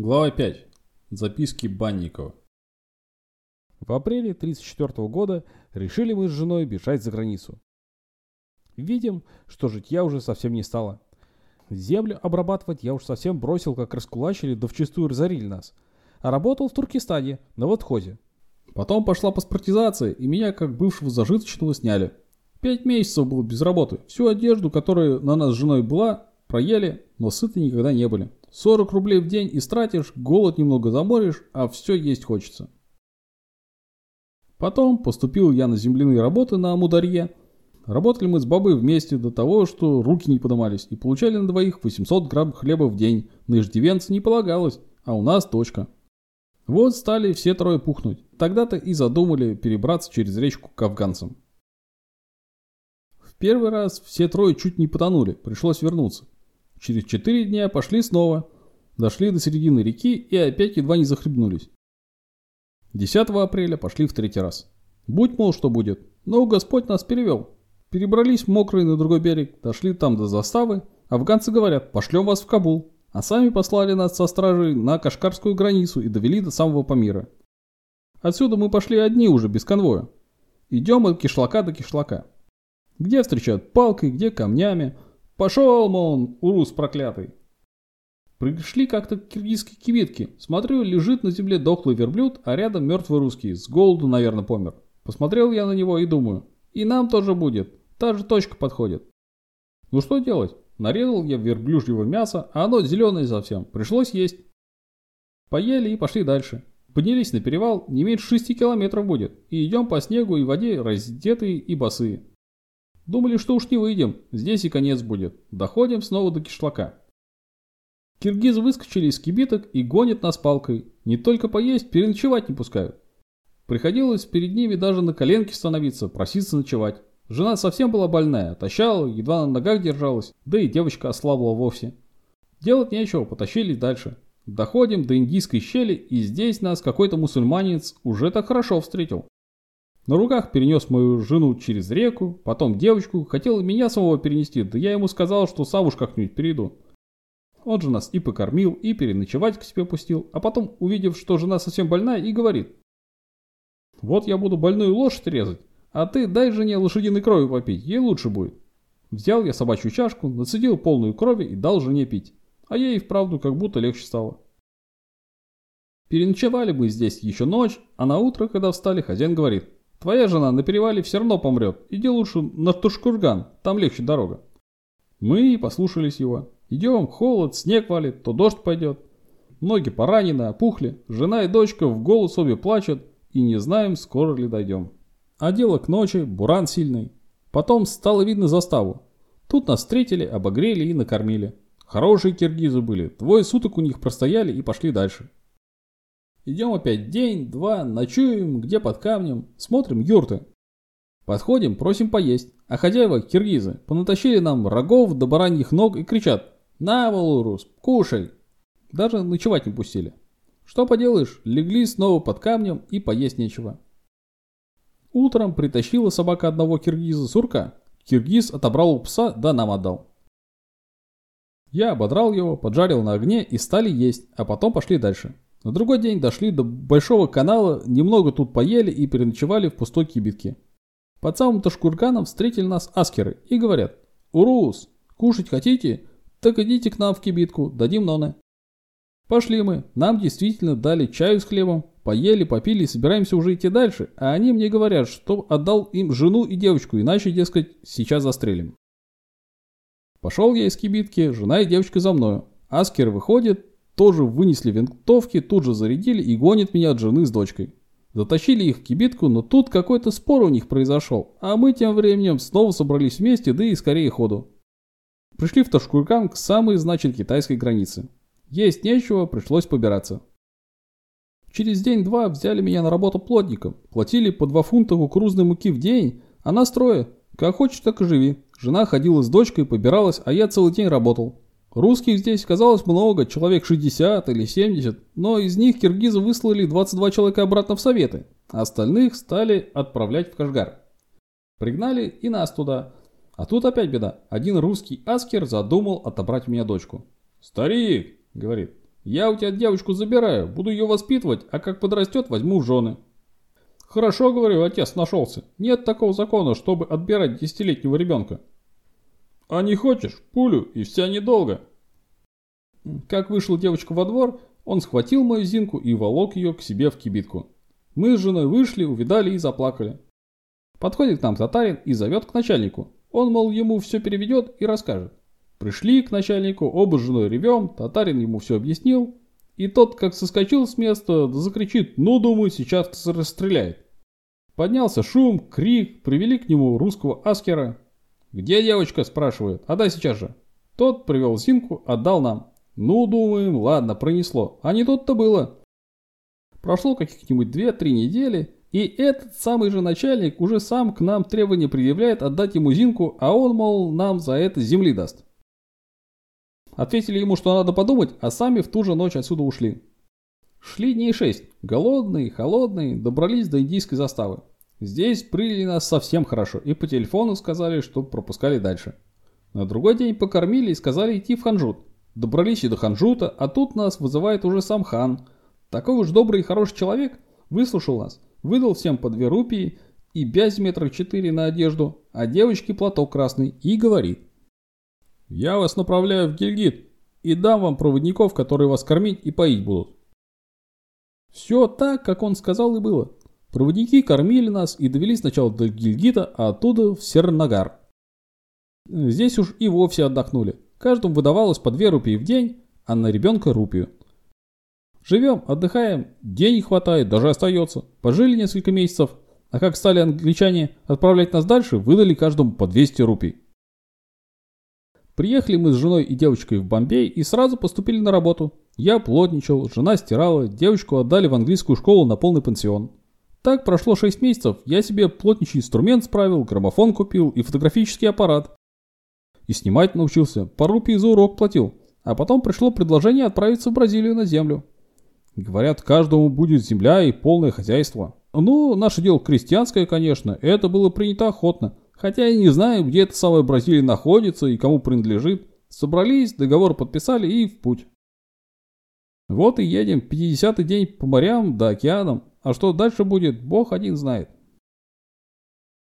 Глава 5. Записки Банникова. В апреле 1934 года решили мы с женой бежать за границу. Видим, что житья уже совсем не стало. Землю обрабатывать я уж совсем бросил, как раскулачили, да вчистую разорили нас. А работал в Туркестане, на водхозе. Потом пошла паспортизация, и меня, как бывшего зажиточного, сняли. Пять месяцев был без работы. Всю одежду, которая на нас с женой была, проели, но сыты никогда не были. 40 рублей в день истратишь, голод немного заморишь, а все есть хочется. Потом поступил я на земляные работы на Амударье. Работали мы с бабой вместе до того, что руки не подымались, и получали на двоих 800 грамм хлеба в день. На иждивенца не полагалось, а у нас точка. Вот стали все трое пухнуть. Тогда-то и задумали перебраться через речку к афганцам. В первый раз все трое чуть не потонули, пришлось вернуться. Через четыре дня пошли снова. Дошли до середины реки и опять едва не захлебнулись. 10 апреля пошли в третий раз. Будь, мол, что будет. Но Господь нас перевел. Перебрались мокрые на другой берег, дошли там до заставы. Афганцы говорят, пошлем вас в Кабул. А сами послали нас со стражей на Кашкарскую границу и довели до самого Памира. Отсюда мы пошли одни уже, без конвоя. Идем от кишлака до кишлака. Где встречают палкой, где камнями, Пошел, мол, урус проклятый. Пришли как-то к киргизской кибитке. Смотрю, лежит на земле дохлый верблюд, а рядом мертвый русский. С голоду, наверное, помер. Посмотрел я на него и думаю, и нам тоже будет. Та же точка подходит. Ну что делать? Нарезал я верблюжьего мяса, а оно зеленое совсем. Пришлось есть. Поели и пошли дальше. Поднялись на перевал, не меньше шести километров будет. И идем по снегу и воде раздетые и босые. Думали, что уж не выйдем, здесь и конец будет. Доходим снова до кишлака. Киргизы выскочили из кибиток и гонят нас палкой. Не только поесть, переночевать не пускают. Приходилось перед ними даже на коленке становиться, проситься ночевать. Жена совсем была больная, тащала, едва на ногах держалась, да и девочка ослабла вовсе. Делать нечего, потащились дальше. Доходим до индийской щели, и здесь нас какой-то мусульманец уже так хорошо встретил. На руках перенес мою жену через реку, потом девочку, хотел меня самого перенести, да я ему сказал, что сам уж как-нибудь перейду. Он же нас и покормил, и переночевать к себе пустил, а потом, увидев, что жена совсем больная, и говорит. Вот я буду больную лошадь резать, а ты дай жене лошадиной крови попить, ей лучше будет. Взял я собачью чашку, нацедил полную крови и дал жене пить. А ей вправду как будто легче стало. Переночевали мы здесь еще ночь, а на утро, когда встали, хозяин говорит. Твоя жена на перевале все равно помрет. Иди лучше на Тушкурган, там легче дорога. Мы послушались его. Идем, холод, снег валит, то дождь пойдет. Ноги поранены, опухли. Жена и дочка в голос обе плачут и не знаем, скоро ли дойдем. А дело к ночи, буран сильный. Потом стало видно заставу. Тут нас встретили, обогрели и накормили. Хорошие киргизы были. Двое суток у них простояли и пошли дальше. Идем опять день, два, ночуем, где под камнем, смотрим юрты. Подходим, просим поесть, а хозяева, киргизы, понатащили нам рогов до бараньих ног и кричат «На, Валурус, кушай!» Даже ночевать не пустили. Что поделаешь, легли снова под камнем и поесть нечего. Утром притащила собака одного киргиза сурка. Киргиз отобрал у пса, да нам отдал. Я ободрал его, поджарил на огне и стали есть, а потом пошли дальше. На другой день дошли до Большого канала, немного тут поели и переночевали в пустой кибитке. Под самым Ташкурганом встретили нас аскеры и говорят «Урус, кушать хотите? Так идите к нам в кибитку, дадим ноны». Пошли мы, нам действительно дали чаю с хлебом, поели, попили и собираемся уже идти дальше, а они мне говорят, что отдал им жену и девочку, иначе, дескать, сейчас застрелим. Пошел я из кибитки, жена и девочка за мною. Аскер выходит, тоже вынесли винтовки, тут же зарядили и гонят меня от жены с дочкой. Затащили их в кибитку, но тут какой-то спор у них произошел, а мы тем временем снова собрались вместе, да и скорее ходу. Пришли в Ташкуркан к самой, значит, китайской границе. Есть нечего, пришлось побираться. Через день-два взяли меня на работу плотником, платили по два фунта кукурузной муки в день, а нас трое. Как хочешь, так и живи. Жена ходила с дочкой, побиралась, а я целый день работал. Русских здесь казалось много, человек 60 или 70, но из них киргизы выслали 22 человека обратно в Советы, а остальных стали отправлять в Кашгар. Пригнали и нас туда. А тут опять беда. Один русский аскер задумал отобрать у меня дочку. «Старик», — говорит, Я у тебя девочку забираю, буду ее воспитывать, а как подрастет, возьму в жены. Хорошо, говорю, отец нашелся. Нет такого закона, чтобы отбирать десятилетнего ребенка. А не хочешь, пулю, и вся недолго. Как вышла девочка во двор, он схватил мою Зинку и волок ее к себе в кибитку. Мы с женой вышли, увидали и заплакали. Подходит к нам татарин и зовет к начальнику. Он, мол, ему все переведет и расскажет. Пришли к начальнику, оба с женой ревем, татарин ему все объяснил. И тот, как соскочил с места, закричит, ну, думаю, сейчас расстреляет. Поднялся шум, крик, привели к нему русского аскера. «Где девочка?» – спрашивает. «Отдай сейчас же». Тот привел Зинку, отдал нам. Ну, думаем, ладно, пронесло. А не тут-то было. Прошло каких-нибудь 2-3 недели, и этот самый же начальник уже сам к нам требования предъявляет отдать ему Зинку, а он, мол, нам за это земли даст. Ответили ему, что надо подумать, а сами в ту же ночь отсюда ушли. Шли дней шесть. Голодные, холодные, добрались до индийской заставы. Здесь приняли нас совсем хорошо и по телефону сказали, что пропускали дальше. На другой день покормили и сказали идти в Ханжут. Добрались и до Ханжута, а тут нас вызывает уже сам хан. Такой уж добрый и хороший человек выслушал нас, выдал всем по две рупии и бязь метров четыре на одежду, а девочке платок красный и говорит. Я вас направляю в Гильгит и дам вам проводников, которые вас кормить и поить будут. Все так, как он сказал и было. Проводники кормили нас и довели сначала до Гильгита, а оттуда в Сернагар. Здесь уж и вовсе отдохнули. Каждому выдавалось по две рупии в день, а на ребенка рупию. Живем, отдыхаем, денег хватает, даже остается. Пожили несколько месяцев, а как стали англичане отправлять нас дальше, выдали каждому по 200 рупий. Приехали мы с женой и девочкой в Бомбей и сразу поступили на работу. Я плотничал, жена стирала, девочку отдали в английскую школу на полный пансион. Так прошло 6 месяцев, я себе плотничий инструмент справил, граммофон купил и фотографический аппарат. И снимать научился, по рупии за урок платил. А потом пришло предложение отправиться в Бразилию на землю. Говорят, каждому будет земля и полное хозяйство. Ну, наше дело крестьянское, конечно, это было принято охотно. Хотя и не знаю, где эта самая Бразилия находится и кому принадлежит. Собрались, договор подписали и в путь. Вот и едем, 50-й день по морям да океанам. А что дальше будет, бог один знает.